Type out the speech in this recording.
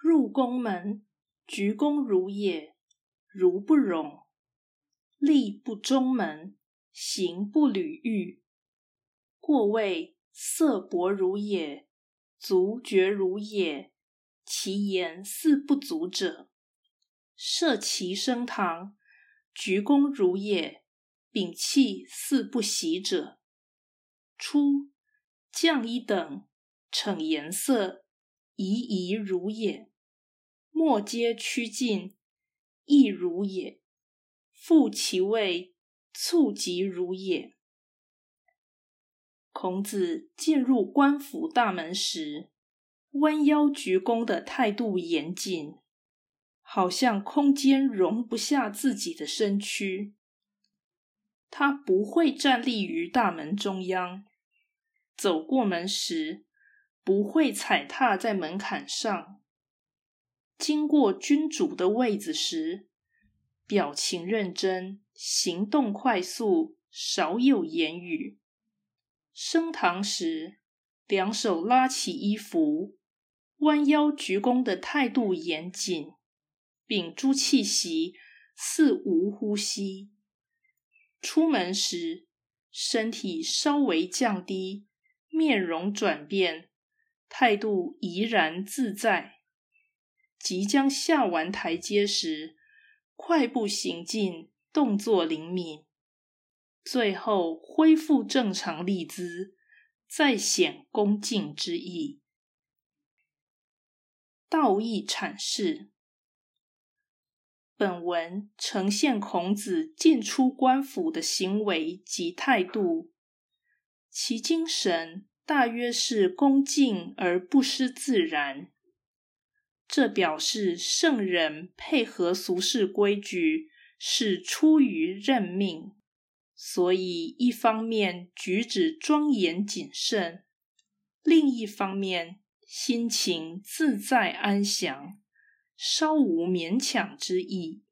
入宫门，鞠躬如也，如不容；立不中门，行不履阈。过位，色薄如也，足绝如也，其言似不足者，设其升堂，鞠躬如也，屏气似不喜者，出降一等，逞颜色，怡怡如也。莫皆趋近，亦如也；复其位，促及如也。孔子进入官府大门时，弯腰鞠躬的态度严谨，好像空间容不下自己的身躯。他不会站立于大门中央，走过门时不会踩踏在门槛上。经过君主的位子时，表情认真，行动快速，少有言语。升堂时，两手拉起衣服，弯腰鞠躬的态度严谨，屏住气息，似无呼吸。出门时，身体稍微降低，面容转变，态度怡然自在。即将下完台阶时，快步行进，动作灵敏；最后恢复正常立姿，再显恭敬之意。道义阐释：本文呈现孔子进出官府的行为及态度，其精神大约是恭敬而不失自然。这表示圣人配合俗世规矩是出于任命，所以一方面举止庄严谨慎，另一方面心情自在安详，稍无勉强之意。